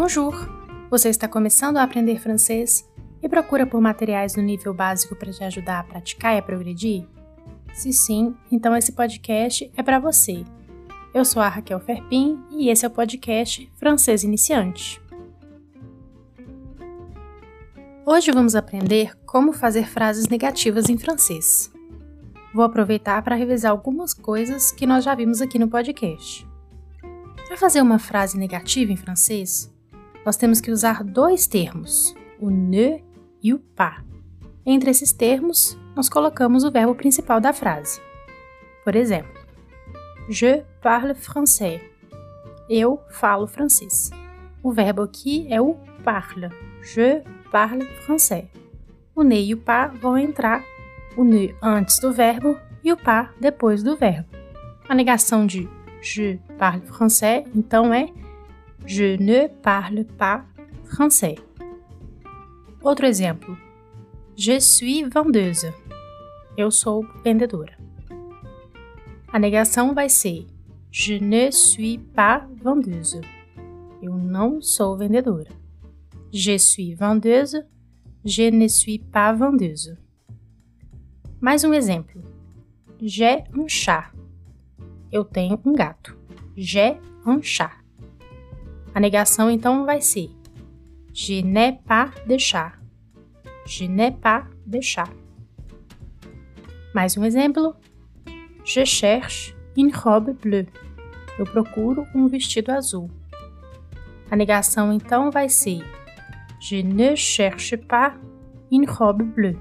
Bonjour! Você está começando a aprender francês e procura por materiais no nível básico para te ajudar a praticar e a progredir? Se sim, então esse podcast é para você. Eu sou a Raquel Ferpin e esse é o podcast Francês Iniciante. Hoje vamos aprender como fazer frases negativas em francês. Vou aproveitar para revisar algumas coisas que nós já vimos aqui no podcast. Para fazer uma frase negativa em francês, nós temos que usar dois termos, o ne e o pas. Entre esses termos, nós colocamos o verbo principal da frase. Por exemplo, Je parle français. Eu falo francês. O verbo aqui é o parle. Je parle français. O ne e o pas vão entrar, o ne antes do verbo e o pas depois do verbo. A negação de je parle français, então é Je ne parle pas français. Outro exemplo. Je suis vendeuse. Eu sou vendedora. A negação vai ser Je ne suis pas vendeuse. Eu não sou vendedora. Je suis vendeuse. Je ne suis pas vendeuse. Mais um exemplo. J'ai un chat. Eu tenho um gato. J'ai un chat. A negação então vai ser Je n'ai pas de chat. Je n'ai pas de chat. Mais um exemplo. Je cherche une robe bleue. Eu procuro um vestido azul. A negação então vai ser Je ne cherche pas une robe bleue.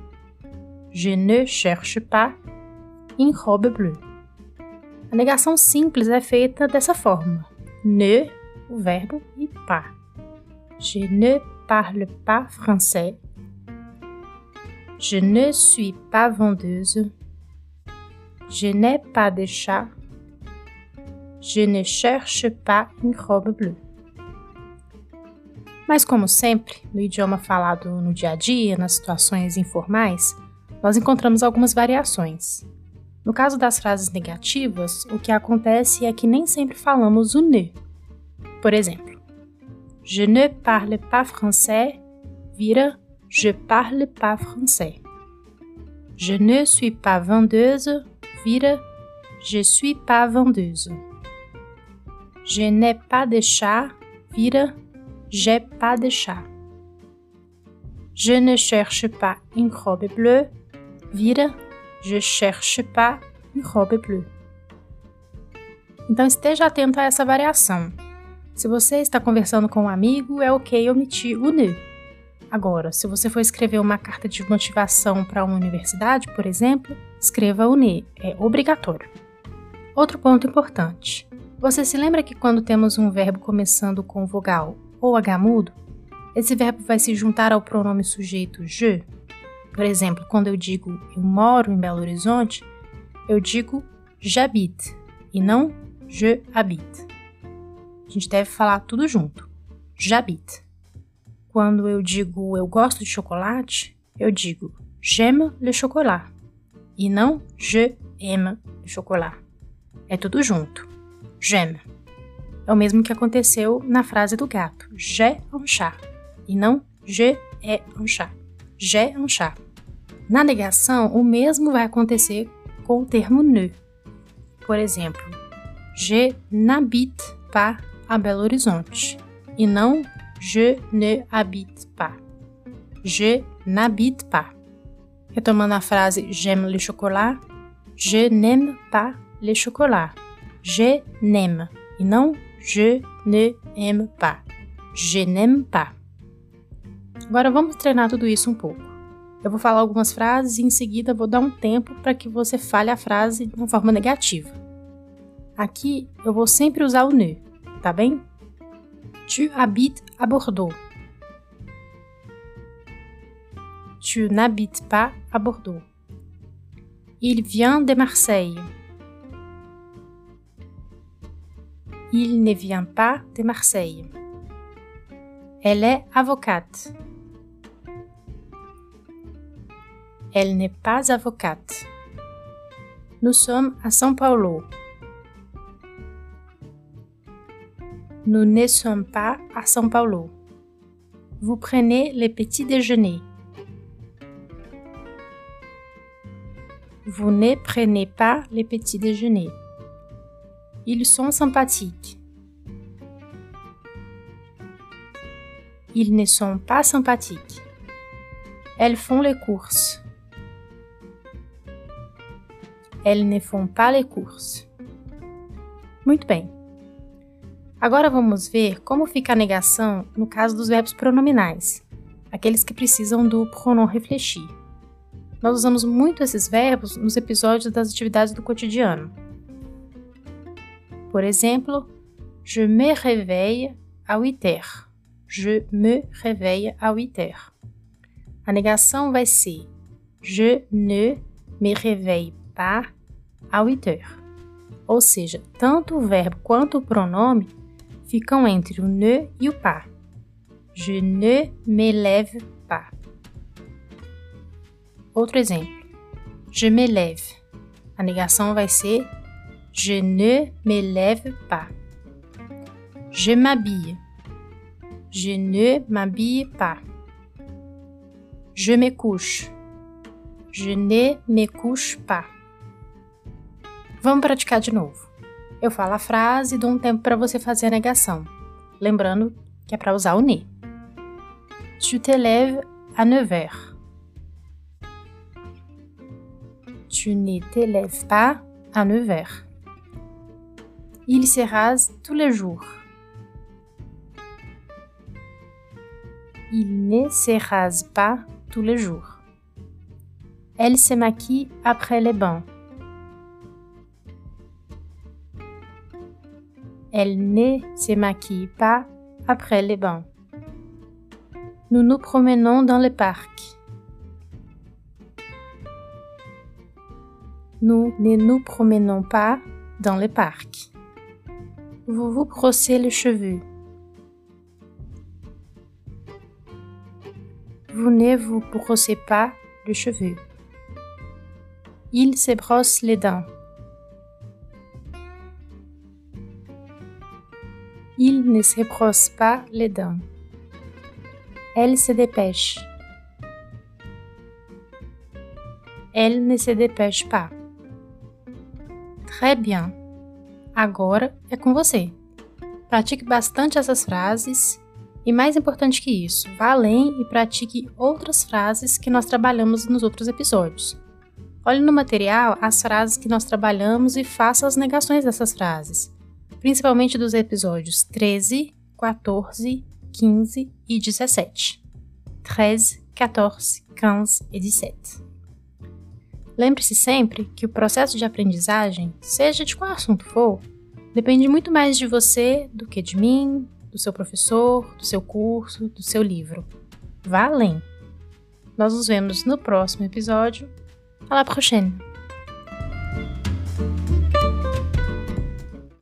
Je ne cherche pas une robe bleue. A negação simples é feita dessa forma: ne o verbo e pas. Je ne parle pas français. Je ne suis pas vendeuse. Je n'ai pas de chat. Je ne cherche pas une robe bleue. Mas, como sempre, no idioma falado no dia a dia, nas situações informais, nós encontramos algumas variações. No caso das frases negativas, o que acontece é que nem sempre falamos o ne, por exemplo, je ne parle pas français vira je parle pas français. Je ne suis pas vendeuse vira je suis pas vendeuse. Je n'ai pas de chat vira j'ai pas de chat. Je ne cherche pas une robe bleue vira je cherche pas une robe bleue. Então esteja atento a essa variação. Se você está conversando com um amigo, é ok omitir o ne. Agora, se você for escrever uma carta de motivação para uma universidade, por exemplo, escreva o ne, é obrigatório. Outro ponto importante. Você se lembra que quando temos um verbo começando com vogal ou H mudo, esse verbo vai se juntar ao pronome sujeito je? Por exemplo, quando eu digo eu moro em Belo Horizonte, eu digo j'habite e não je habite. A gente deve falar tudo junto. J'habite. Quando eu digo eu gosto de chocolate, eu digo j'aime le chocolat e não je aime le chocolat. É tudo junto. J'aime. É o mesmo que aconteceu na frase do gato. J'ai un chat e não je ai un chat. J'ai un chat. Na negação, o mesmo vai acontecer com o termo ne. Por exemplo, je n'habite pas a Belo Horizonte e não Je ne habite pas. Je n'habite pas. Retomando a frase J'aime le chocolat, je n'aime pas le chocolat. Je n'aime e não je ne aime pas. Je n'aime pas. Agora vamos treinar tudo isso um pouco. Eu vou falar algumas frases e em seguida vou dar um tempo para que você fale a frase de uma forma negativa. Aqui eu vou sempre usar o ne, Tu habites à Bordeaux. Tu n'habites pas à Bordeaux. Il vient de Marseille. Il ne vient pas de Marseille. Elle est avocate. Elle n'est pas avocate. Nous sommes à São Paulo. Nous ne sommes pas à São Paulo. Vous prenez le petit déjeuner. Vous ne prenez pas le petit déjeuner. Ils sont sympathiques. Ils ne sont pas sympathiques. Elles font les courses. Elles ne font pas les courses. Muito bem. Agora vamos ver como fica a negação no caso dos verbos pronominais, aqueles que precisam do pronom refletir. Nós usamos muito esses verbos nos episódios das atividades do cotidiano. Por exemplo, je me réveille à 8 heures. Je me réveille à 8 heures. A negação vai ser je ne me réveille pas à 8 heures. Ou seja, tanto o verbo quanto o pronome ficam entre o ne e o pas. Je ne me lève pas. Outro exemplo. Je me lève. A negação vai ser Je ne me lève pas. Je m'habille. Je ne m'habille pas. Je me couche. Je ne me couche pas. Vamos praticar de novo. Eu falo a frase e dou um tempo para você fazer a negação. Lembrando que é para usar o ne. Tu te lèves à 9 heures. Tu ne te lèves pas à 9 heures. Il se rase tous les jours. Il ne se rase pas tous les jours. Elle se maquille après les bains. Elle ne se maquille pas après les bains. Nous nous promenons dans le parc. Nous ne nous promenons pas dans le parc. Vous vous brossez les cheveux. Vous ne vous brossez pas les cheveux. Il se brosse les dents. Ne se brosse pas les dents. Elle se dépêche. Elle ne se dépêche pas. Très bien. Agora é com você. Pratique bastante essas frases e, mais importante que isso, vá além e pratique outras frases que nós trabalhamos nos outros episódios. Olhe no material as frases que nós trabalhamos e faça as negações dessas frases principalmente dos episódios 13, 14, 15 e 17. 13, 14, 15 e 17. Lembre-se sempre que o processo de aprendizagem, seja de qual assunto for, depende muito mais de você do que de mim, do seu professor, do seu curso, do seu livro. Vá além! Nós nos vemos no próximo episódio. À la prochaine!